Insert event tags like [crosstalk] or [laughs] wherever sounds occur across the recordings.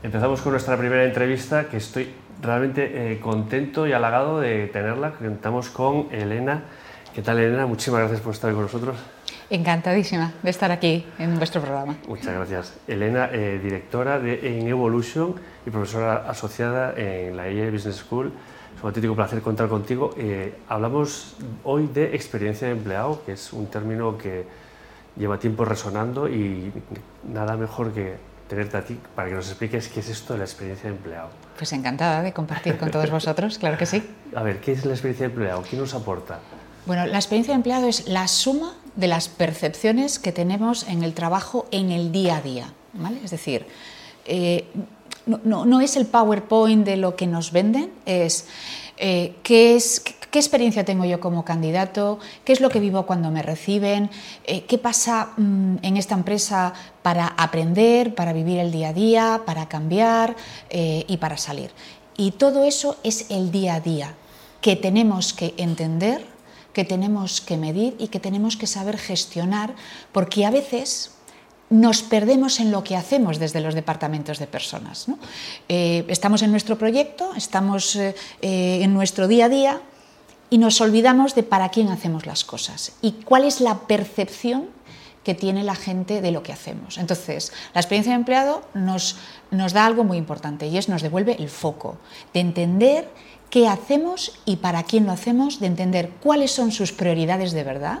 Empezamos con nuestra primera entrevista, que estoy realmente eh, contento y halagado de tenerla. Contamos con Elena. ¿Qué tal, Elena? Muchísimas gracias por estar con nosotros. Encantadísima de estar aquí en vuestro programa. Muchas gracias. Elena, eh, directora de en Evolution y profesora asociada en la EIE Business School. Es un auténtico placer contar contigo. Eh, hablamos hoy de experiencia de empleado, que es un término que lleva tiempo resonando y nada mejor que tenerte a ti para que nos expliques qué es esto de la experiencia de empleado. Pues encantada de compartir con todos vosotros, claro que sí. A ver, ¿qué es la experiencia de empleado? ¿Qué nos aporta? Bueno, la experiencia de empleado es la suma de las percepciones que tenemos en el trabajo en el día a día. ¿vale? Es decir, eh, no, no, es el PowerPoint de lo que nos venden, es eh, qué es ¿Qué experiencia tengo yo como candidato? ¿Qué es lo que vivo cuando me reciben? Eh, ¿Qué pasa mm, en esta empresa para aprender, para vivir el día a día, para cambiar eh, y para salir? Y todo eso es el día a día que tenemos que entender, que tenemos que medir y que tenemos que saber gestionar, porque a veces nos perdemos en lo que hacemos desde los departamentos de personas. Eh, estamos en nuestro proyecto, estamos en nuestro día a día, y nos olvidamos de para quién hacemos las cosas y cuál es la percepción que tiene la gente de lo que hacemos. Entonces, la experiencia de empleado nos, nos da algo muy importante y es nos devuelve el foco de entender qué hacemos y para quién lo hacemos, de entender cuáles son sus prioridades de verdad,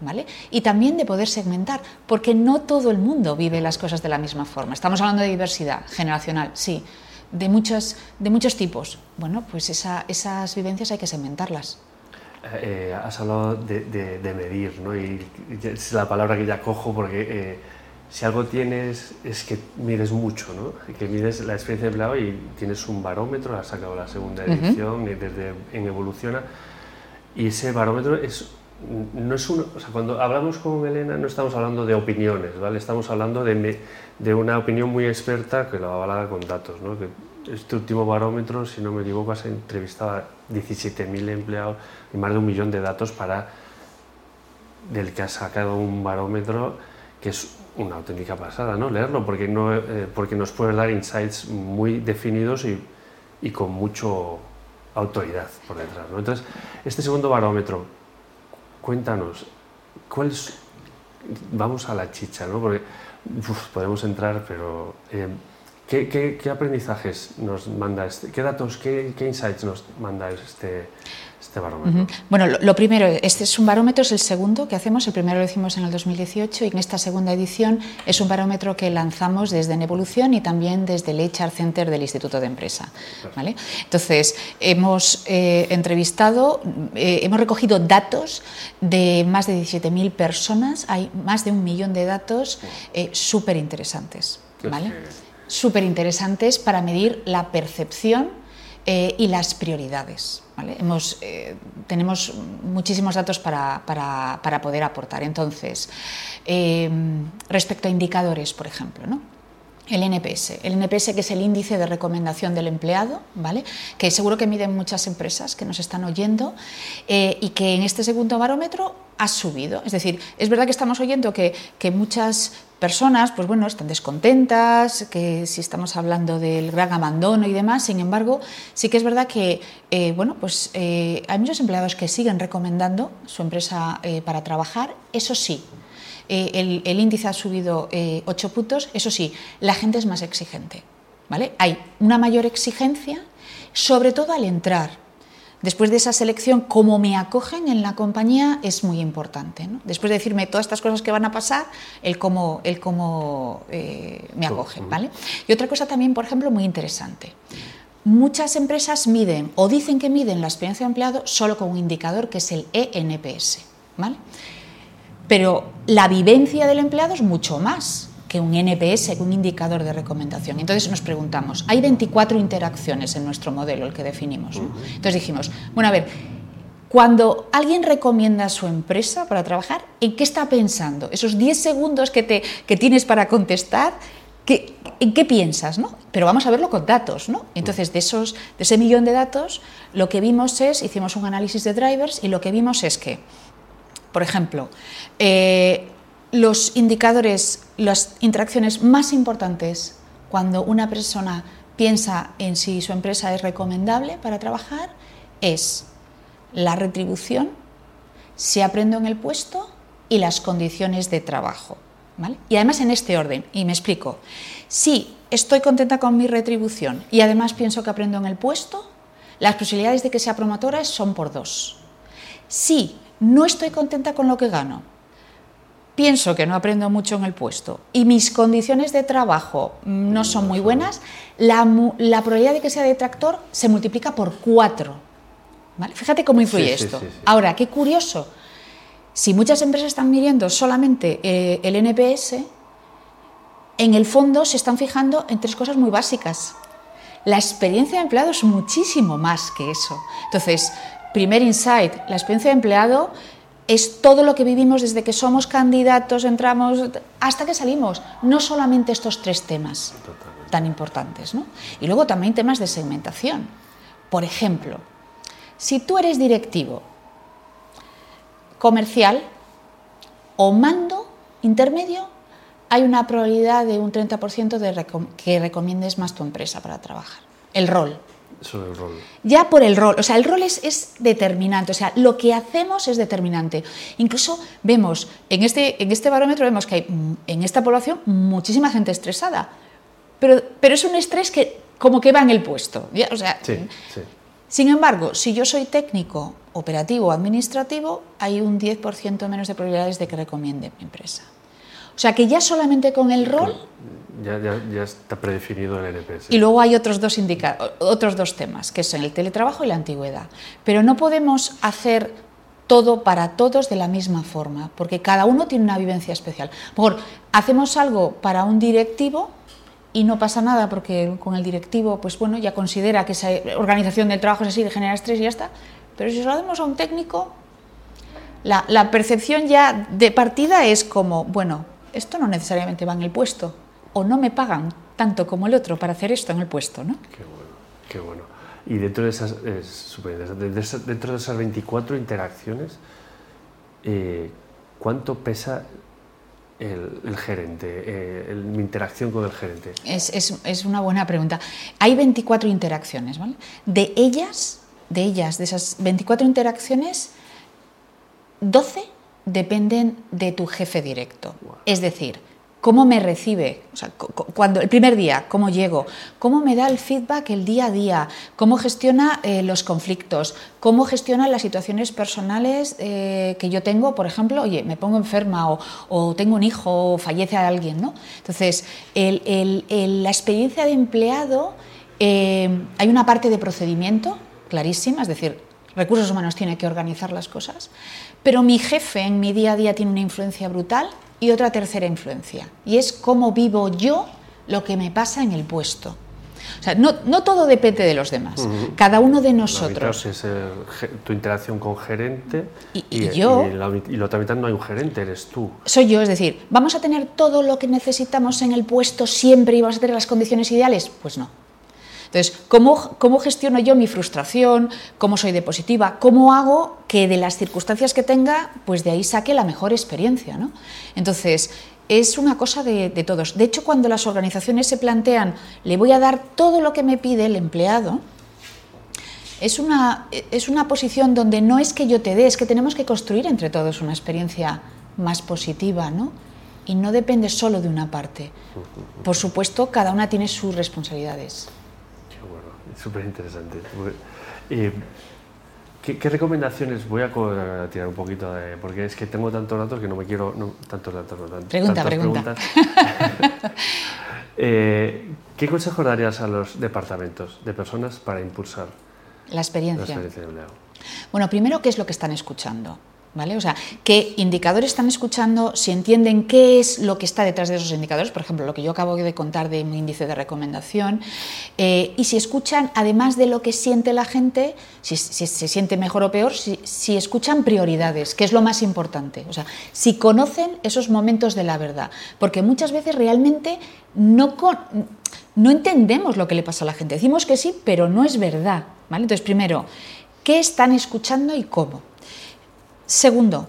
¿Vale? Y también de poder segmentar, porque no todo el mundo vive las cosas de la misma forma. Estamos hablando de diversidad generacional, sí, de muchos, de muchos tipos. Bueno, pues esas vivencias hay que segmentarlas. Eh, has hablado de, medir, ¿no? y, es la palabra que ya cojo porque eh, si algo tienes es que mides mucho, ¿no? que mides la experiencia de empleado y tienes un barómetro, has sacado la segunda edición desde en Evoluciona, y ese barómetro es no es sea, cuando hablamos con Elena no estamos hablando de opiniones, ¿vale? Estamos hablando de, una opinión muy experta que lo avala con datos, ¿no? Este último barómetro, si no me equivoco, has entrevistado a 17.000 empleados y más de un millón de datos para del que has sacado un barómetro que es una auténtica pasada, ¿no? Leerlo, porque, no, eh, porque nos puede dar insights muy definidos y, y con mucho autoridad por detrás. ¿no? Entonces, este segundo barómetro, cuéntanos, ¿cuál es, vamos a la chicha, ¿no? porque podemos entrar, pero eh, ¿qué, qué, aprendizajes nos manda, este, qué datos, qué, qué insights nos manda este, este barómetro? Bueno, lo, primero, este es un barómetro, es el segundo que hacemos, el primero lo hicimos en el 2018 y en esta segunda edición es un barómetro que lanzamos desde Evolución y también desde el HR Center del Instituto de Empresa. ¿vale? Entonces, hemos eh, entrevistado, eh, hemos recogido datos de más de 17.000 personas, hay más de un millón de datos eh, súper interesantes. ¿vale? Súper interesantes para medir la percepción y las prioridades. Hemos, eh, tenemos muchísimos datos para, para, poder aportar. Entonces, eh, respecto a indicadores, por ejemplo, ¿no? El NPS, el NPS que es el índice de recomendación del empleado, ¿vale? que seguro que miden muchas empresas que nos están oyendo eh, y que en este segundo barómetro ha subido. Es decir, es verdad que estamos oyendo que, que muchas personas, pues bueno, están descontentas, que si estamos hablando del gran abandono y demás, sin embargo, sí que es verdad que, eh, bueno, pues eh, hay muchos empleados que siguen recomendando su empresa eh, para trabajar, eso sí, el, índice ha subido 8 puntos, eso sí, la gente es más exigente, ¿vale? Hay una mayor exigencia, sobre todo al entrar, después de esa selección, cómo me acogen en la compañía es muy importante. Después de decirme todas estas cosas que van a pasar, el cómo, el cómo eh, me acogen. ¿vale? Y otra cosa también, por ejemplo, muy interesante. Muchas empresas miden o dicen que miden la experiencia de empleado solo con un indicador que es el ENPS. ¿vale? Pero la vivencia del empleado es mucho más que un NPS, que un indicador de recomendación. Entonces nos preguntamos, hay 24 interacciones en nuestro modelo, el que definimos. Entonces dijimos, bueno, a ver, cuando alguien recomienda a su empresa para trabajar, ¿en qué está pensando? Esos 10 segundos que, te, que tienes para contestar, ¿qué, ¿en qué piensas? ¿no? Pero vamos a verlo con datos. ¿no? Entonces, de, esos, de ese millón de datos, lo que vimos es, hicimos un análisis de drivers y lo que vimos es que, por ejemplo, eh, los indicadores, las interacciones más importantes cuando una persona piensa en si su empresa es recomendable para trabajar es la retribución, si aprendo en el puesto y las condiciones de trabajo. Y además en este orden, y me explico. Si estoy contenta con mi retribución y además pienso que aprendo en el puesto, las posibilidades de que sea promotora son por dos. Si no estoy contenta con lo que gano, pienso que no aprendo mucho en el puesto y mis condiciones de trabajo no son muy buenas, la, probabilidad de que sea detractor se multiplica por cuatro. Fíjate cómo influye esto. Ahora, qué curioso si muchas empresas están midiendo solamente eh, el NPS, en el fondo se están fijando en tres cosas muy básicas. La experiencia de empleado es muchísimo más que eso. Entonces, primer insight, la experiencia de empleado es todo lo que vivimos desde que somos candidatos, entramos, hasta que salimos. No solamente estos tres temas tan importantes. ¿no? Y luego también temas de segmentación. Por ejemplo, si tú eres directivo comercial o mando intermedio, hay una probabilidad de un 30% de que recomiendes más tu empresa para trabajar. El rol. Sobre el rol. Ya por el rol, o sea, el rol es, es, determinante, o sea, lo que hacemos es determinante. Incluso vemos, en este, en este barómetro vemos que hay en esta población muchísima gente estresada, pero, pero es un estrés que como que va en el puesto. O sea, sí, sí. Sin embargo, si yo soy técnico, operativo o administrativo, hay un 10% menos de probabilidades de que recomiende mi empresa. O sea que ya solamente con el rol... Ya, ya, está predefinido el NPS. Y luego hay otros dos, otros dos temas, que son el teletrabajo y la antigüedad. Pero no podemos hacer todo para todos de la misma forma, porque cada uno tiene una vivencia especial. Por hacemos algo para un directivo y no pasa nada porque con el directivo, pues bueno, ya considera que esa organización del trabajo es así, genera estrés y ya está. Pero si se lo hacemos a un técnico, la, la, percepción ya de partida es como, bueno, esto no necesariamente va en el puesto, o no me pagan tanto como el otro para hacer esto en el puesto, ¿no? Qué bueno, qué bueno. Y dentro de esas, es dentro de esas 24 interacciones, eh, ¿cuánto pesa el, gerente, eh, mi interacción con el gerente? Es, es, es, una buena pregunta. Hay 24 interacciones, ¿vale? De ellas, de ellas, de esas 24 interacciones, 12 dependen de tu jefe directo. Es decir, cómo me recibe, o sea, cuando, el primer día, cómo llego, cómo me da el feedback el día a día, cómo gestiona eh, los conflictos, cómo gestiona las situaciones personales eh, que yo tengo, por ejemplo, oye, me pongo enferma o, tengo un hijo o fallece alguien, ¿no? Entonces, la experiencia de empleado, eh, hay una parte de procedimiento clarísima, es decir, recursos humanos tiene que organizar las cosas, pero mi jefe en mi día a día tiene una influencia brutal y otra tercera influencia, y es cómo vivo yo lo que me pasa en el puesto. O sea, no, no todo depende de los demás. Cada uno de nosotros. Es tu interacción con gerente y, yo. Y, lo también no hay un gerente, eres tú. Soy yo, es decir, ¿vamos a tener todo lo que necesitamos en el puesto siempre y vamos a tener las condiciones ideales? Pues no. Entonces, ¿cómo, ¿cómo, gestiono yo mi frustración? ¿Cómo soy de positiva? ¿Cómo hago que de las circunstancias que tenga, pues de ahí saque la mejor experiencia? ¿no? Entonces, es una cosa de, todos. De hecho, cuando las organizaciones se plantean, le voy a dar todo lo que me pide el empleado, es una, es una posición donde no es que yo te dé, es que tenemos que construir entre todos una experiencia más positiva, ¿no? Y no depende solo de una parte. Por supuesto, cada una tiene sus responsabilidades súper interesante. ¿Qué, recomendaciones voy a tirar un poquito? De, porque es que tengo tantos datos que no me quiero. No, tantos datos, no, tantos, pregunta, pregunta. [laughs] Eh, ¿Qué consejos darías a los departamentos de personas para impulsar la experiencia? La experiencia de empleado? Bueno, primero, ¿qué es lo que están escuchando? ¿Vale? O sea, qué indicadores están escuchando, si entienden qué es lo que está detrás de esos indicadores, por ejemplo, lo que yo acabo de contar de mi índice de recomendación, eh, y si escuchan, además de lo que siente la gente, si, se siente mejor o peor, si, escuchan prioridades, que es lo más importante. O sea, si conocen esos momentos de la verdad, porque muchas veces realmente no, no entendemos lo que le pasa a la gente. Decimos que sí, pero no es verdad. ¿vale? Entonces, primero, ¿qué están escuchando y cómo? Segundo,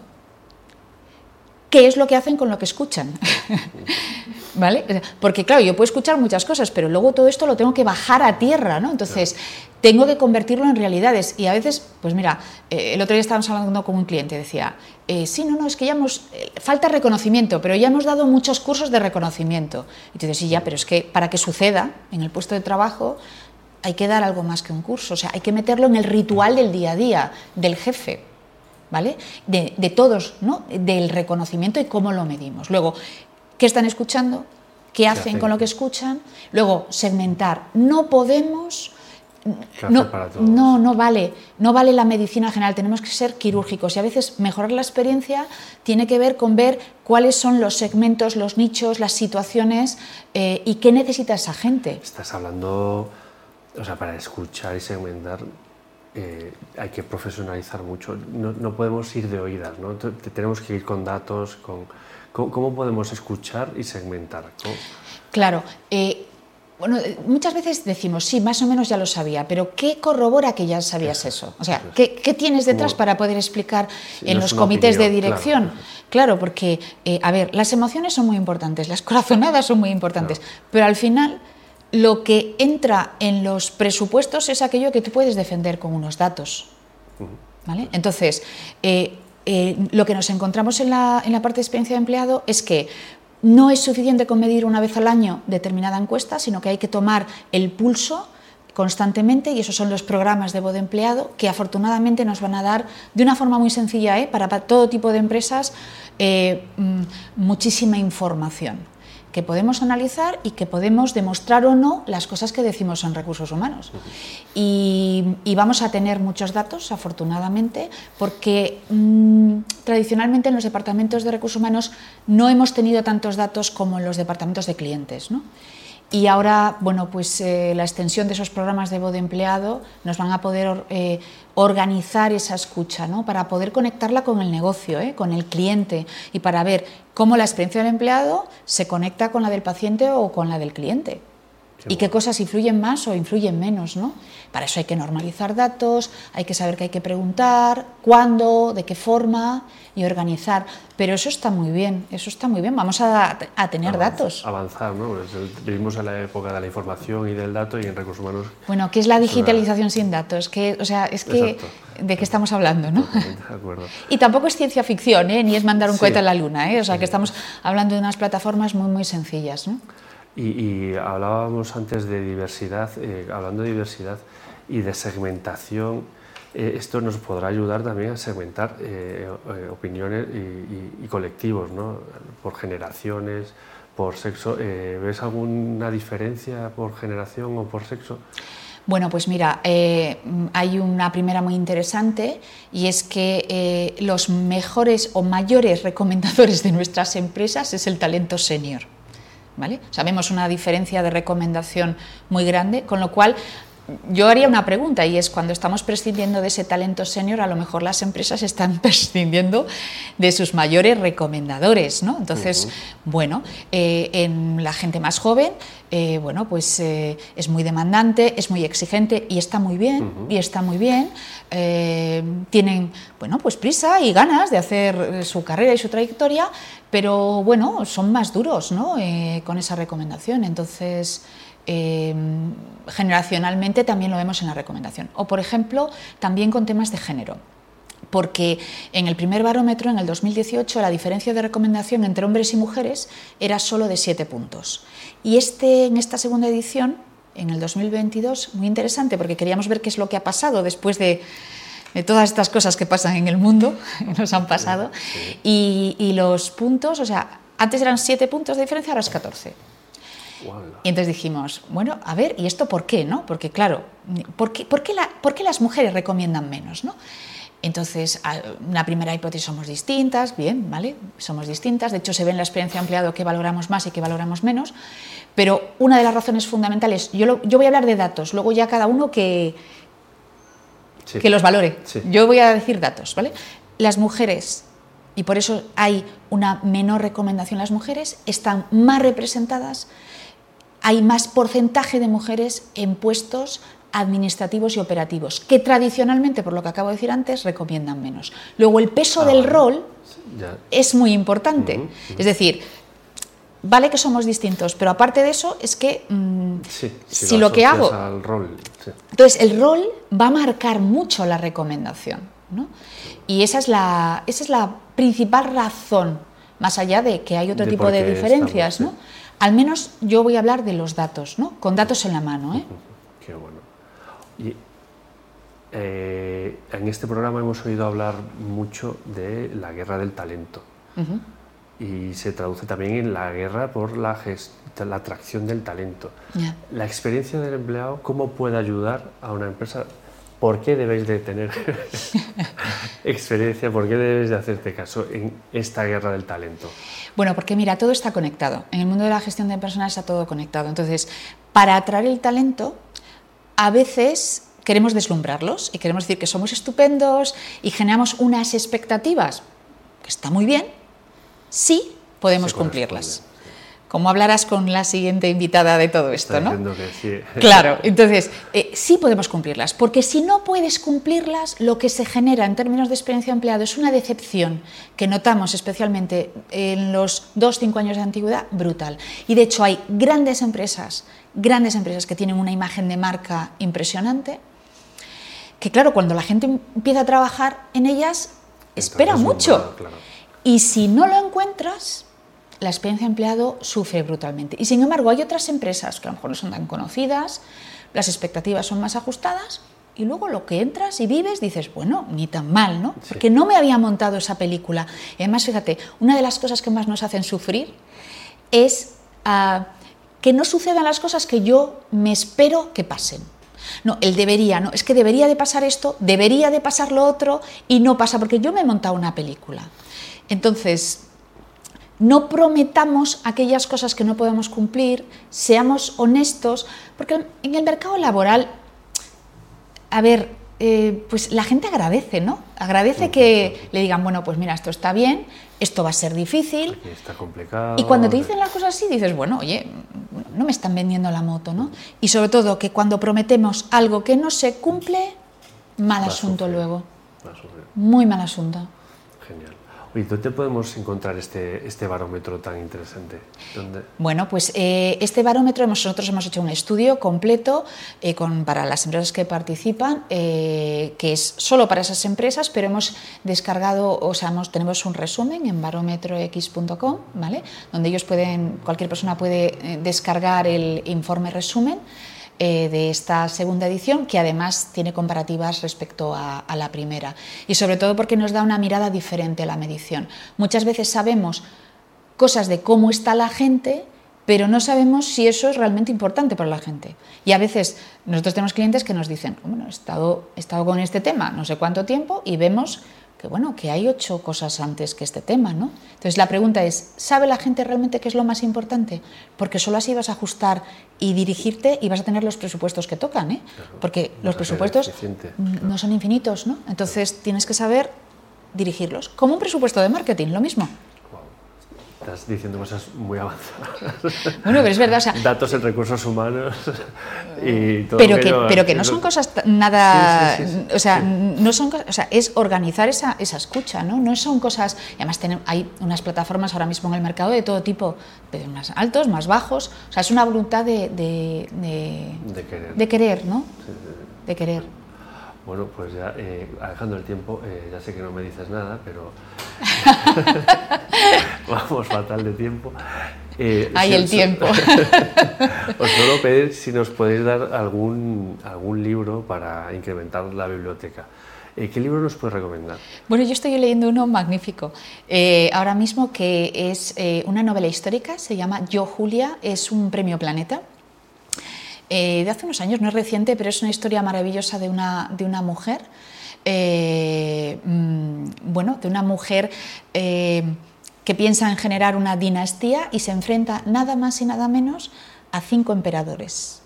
qué es lo que hacen con lo que escuchan. [laughs] ¿Vale? Porque claro, yo puedo escuchar muchas cosas, pero luego todo esto lo tengo que bajar a tierra, ¿no? Entonces, tengo que convertirlo en realidades. Y a veces, pues mira, eh, el otro día estábamos hablando con un cliente, decía, eh, sí, no, no, es que ya hemos, eh, falta reconocimiento, pero ya hemos dado muchos cursos de reconocimiento. Y te dices, sí, ya, pero es que para que suceda en el puesto de trabajo hay que dar algo más que un curso, o sea, hay que meterlo en el ritual del día a día, del jefe. ¿Vale? De, de todos, ¿no? Del reconocimiento y cómo lo medimos. Luego, qué están escuchando, qué hacen con lo que escuchan, luego segmentar. No podemos no, no, no vale, no vale la medicina general, tenemos que ser quirúrgicos y a veces mejorar la experiencia tiene que ver con ver cuáles son los segmentos, los nichos, las situaciones eh, y qué necesita esa gente. Estás hablando, o sea, para escuchar y segmentar eh, hay que profesionalizar mucho, no, podemos ir de oídas, ¿no? tenemos que ir con datos, con ¿Cómo, podemos escuchar y segmentar? Claro. Eh, bueno, muchas veces decimos, sí, más o menos ya lo sabía, pero ¿qué corrobora que ya sabías eso? O sea, ¿qué, tienes detrás para poder explicar en los comités de dirección? Claro, porque, eh, a ver, las emociones son muy importantes, las corazonadas son muy importantes, pero al final lo que entra en los presupuestos es aquello que tú puedes defender con unos datos. ¿Vale? Entonces, eh, eh, lo que nos encontramos en la, parte de experiencia de empleado es que no es suficiente con medir una vez al año determinada encuesta, sino que hay que tomar el pulso constantemente y esos son los programas de voz de empleado que afortunadamente nos van a dar de una forma muy sencilla ¿eh? para, todo tipo de empresas eh, mm, muchísima información que podemos analizar y que podemos demostrar o no las cosas que decimos en recursos humanos. Y, vamos a tener muchos datos, afortunadamente, porque mm, tradicionalmente en los departamentos de recursos humanos no hemos tenido tantos datos como en los departamentos de clientes. ¿no? Y ahora, bueno, pues eh, la extensión de esos programas de voz de empleado nos van a poder eh, organizar esa escucha, ¿no? Para poder conectarla con el negocio, ¿eh? con el cliente y para ver cómo la experiencia del empleado se conecta con la del paciente o con la del cliente y qué cosas influyen más o influyen menos, ¿no? Para eso hay que normalizar datos, hay que saber qué hay que preguntar, cuándo, de qué forma y organizar. Pero eso está muy bien, eso está muy bien. Vamos a, tener datos. Avanzar, ¿no? Pues vivimos en la época de la información y del dato y en recursos humanos. Bueno, ¿qué es la digitalización sin datos? Que, o sea, es que de qué estamos hablando, ¿no? De acuerdo. [laughs] y tampoco es ciencia ficción, ¿eh? Ni es mandar un cohete a la luna, ¿eh? O sea, que estamos hablando de unas plataformas muy, muy sencillas, ¿no? Y, hablábamos antes de diversidad, eh, hablando de diversidad y de segmentación, eh, esto nos podrá ayudar también a segmentar eh, opiniones y, colectivos, ¿no? por generaciones, por sexo. ¿Ves alguna diferencia por generación o por sexo? Bueno, pues mira, hay una primera muy interesante y es que los mejores o mayores recomendadores de nuestras empresas es el talento senior. Sabemos una diferencia de recomendación muy grande, con lo cual yo haría una pregunta y es cuando estamos prescindiendo de ese talento senior, a lo mejor las empresas están [laughs] prescindiendo de sus mayores recomendadores, ¿no? Entonces, bueno, eh, en la gente más joven, eh, bueno, pues eh, es muy demandante, es muy exigente y está muy bien, y está muy bien. tienen, bueno, pues prisa y ganas de hacer su carrera y su trayectoria, pero bueno, son más duros, ¿no? con esa recomendación. Entonces, Em, generacionalmente también lo vemos en la recomendación. O, por ejemplo, también con temas de género. Porque en el primer barómetro, en el 2018, la diferencia de recomendación entre hombres y mujeres era solo de 7 puntos. Y este, en esta segunda edición, en el 2022, muy interesante, porque queríamos ver qué es lo que ha pasado después de, todas estas cosas que pasan en el mundo, [laughs] nos han pasado. Y, y los puntos, o sea, antes eran 7 puntos de diferencia, ahora es 14. Y entonces dijimos, bueno, a ver, ¿y esto por qué? No? Porque claro, ¿por qué, por qué, la, por qué las mujeres recomiendan menos? ¿no? Entonces, la primera hipótesis somos distintas, bien, ¿vale? Somos distintas, de hecho se ve en la experiencia empleado que valoramos más y que valoramos menos, pero una de las razones fundamentales, yo, yo voy a hablar de datos, luego ya cada uno que, que los valore. Yo voy a decir datos, ¿vale? Las mujeres, y por eso hay una menor recomendación, las mujeres están más representadas hay más porcentaje de mujeres en puestos administrativos y operativos, que tradicionalmente, por lo que acabo de decir antes, recomiendan menos. Luego, el peso del rol es muy importante. Es decir, vale que somos distintos, pero aparte de eso es que mm, si, lo, que hago... Entonces, el rol va a marcar mucho la recomendación. Y esa es, la, esa es la principal razón, más allá de que hay otro tipo de diferencias. ¿no? Al menos yo voy a hablar de los datos, ¿no? con datos en la mano. ¿eh? [laughs] Qué bueno. Y, eh, en este programa hemos oído hablar mucho de la guerra del talento y se traduce también en la guerra por la, la atracción del talento. La experiencia del empleado, ¿cómo puede ayudar a una empresa? ¿Por qué debéis de tener [laughs] experiencia? ¿Por qué debes de hacerte caso en esta guerra del talento? Bueno, porque mira, todo está conectado. En el mundo de la gestión de personas está todo conectado. Entonces, para atraer el talento, a veces queremos deslumbrarlos y queremos decir que somos estupendos y generamos unas expectativas, que está muy bien, sí podemos cumplirlas. Como hablarás con la siguiente invitada de todo esto, ¿no? Que sí. [laughs] Claro, entonces eh, sí podemos cumplirlas, porque si no puedes cumplirlas, lo que se genera en términos de experiencia de empleado es una decepción que notamos especialmente en los dos, cinco años de antigüedad brutal. Y de hecho hay grandes empresas, grandes empresas que tienen una imagen de marca impresionante, que claro, cuando la gente empieza a trabajar en ellas, espera mucho. Y si no lo encuentras, la experiencia de empleado sufre brutalmente. Y sin embargo, hay otras empresas que a lo mejor no son tan conocidas, las expectativas son más ajustadas, y luego lo que entras y vives dices, bueno, ni tan mal, ¿no? Porque no me había montado esa película. Y además, fíjate, una de las cosas que más nos hacen sufrir es ah, que no sucedan las cosas que yo me espero que pasen. No, él debería, no, es que debería de pasar esto, debería de pasar lo otro y no pasa porque yo me he montado una película. Entonces, no prometamos aquellas cosas que no podemos cumplir, seamos honestos, porque en el mercado laboral, a ver, eh, pues la gente agradece, ¿no? Agradece que le digan, bueno, pues mira, esto está bien, esto va a ser difícil. está complicado. Y cuando te dicen las cosas así, dices, bueno, oye, no me están vendiendo la moto, ¿no? Y sobre todo que cuando prometemos algo que no se cumple, mal asunto luego. Muy mal asunto. ¿Y dónde podemos encontrar este, este barómetro tan interesante? Bueno, pues eh, este barómetro nosotros hemos hecho un estudio completo eh, con, para las empresas que participan, eh, que es solo para esas empresas, pero hemos descargado, o sea, tenemos un resumen en barómetrox.com, ¿vale? Donde ellos pueden, cualquier persona puede descargar el informe resumen eh, de esta segunda edición, que además tiene comparativas respecto a, la primera. Y sobre todo porque nos da una mirada diferente a la medición. Muchas veces sabemos cosas de cómo está la gente, pero no sabemos si eso es realmente importante para la gente. Y a veces nosotros tenemos clientes que nos dicen, bueno, he estado, he estado con este tema no sé cuánto tiempo y vemos que bueno, que hay ocho cosas antes que este tema, ¿no? Entonces la pregunta es, ¿sabe la gente realmente qué es lo más importante? Porque solo así vas a ajustar y dirigirte y vas a tener los presupuestos que tocan, ¿eh? Porque los presupuestos no son infinitos, ¿no? Entonces tienes que saber dirigirlos. Como un presupuesto de marketing, lo mismo. Estás diciendo cosas muy avanzadas. [laughs] Bueno, pero es verdad. O sea, Datos en recursos humanos y todo. Pero que, pero que no son cosas nada. o sea, no son o sea, es organizar esa, esa escucha, ¿no? No son cosas. Y además, tenemos, hay unas plataformas ahora mismo en el mercado de todo tipo, de más altos, más bajos. O sea, es una voluntad de. de, de, querer. De querer, ¿no? De querer. Bueno, pues ya, eh, alejando el tiempo, eh, ya sé que no me dices nada, pero [laughs] vamos fatal de tiempo. Eh, Hay el tiempo. [laughs] Os puedo pedir si nos podéis dar algún, algún libro para incrementar la biblioteca. Eh, ¿Qué libro nos puedes recomendar? Bueno, yo estoy leyendo uno magnífico ahora mismo que es una novela histórica, se llama Yo Julia, es un premio Planeta eh, de hace unos años, no es reciente, pero es una historia maravillosa de una, de una mujer, eh, mm, bueno, de una mujer eh, que piensa en generar una dinastía y se enfrenta nada más y nada menos a cinco emperadores.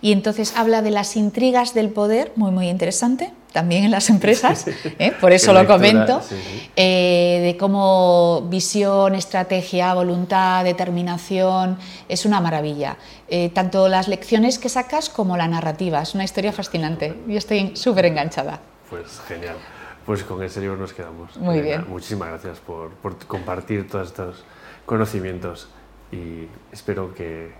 Y entonces habla de las intrigas del poder, muy, muy interesante, también en las empresas, [laughs] ¿eh? por eso lo comento, eh, de cómo visión, estrategia, voluntad, determinación, es una maravilla. Eh, tanto las lecciones que sacas como la narrativa, es una historia fascinante. Yo estoy súper enganchada. Pues genial. Pues con ese libro nos quedamos. Muy bien. Muchísimas gracias por, por compartir todos estos conocimientos y espero que,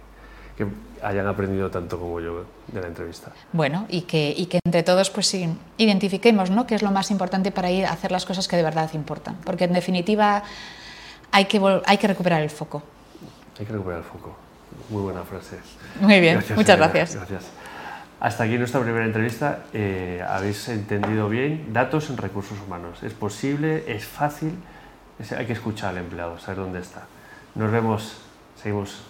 que hayan aprendido tanto como yo de la entrevista. Bueno, y que, y que entre todos pues sí, identifiquemos ¿no? qué es lo más importante para ir a hacer las cosas que de verdad importan. Porque en definitiva hay que, hay que recuperar el foco. Hay que recuperar el foco. Muy buena frase. Muy bien, muchas gracias. Gracias. Hasta aquí nuestra primera entrevista. Eh, habéis entendido bien datos en recursos humanos. Es posible, es fácil, hay que escuchar al empleado, saber dónde está. Nos vemos, seguimos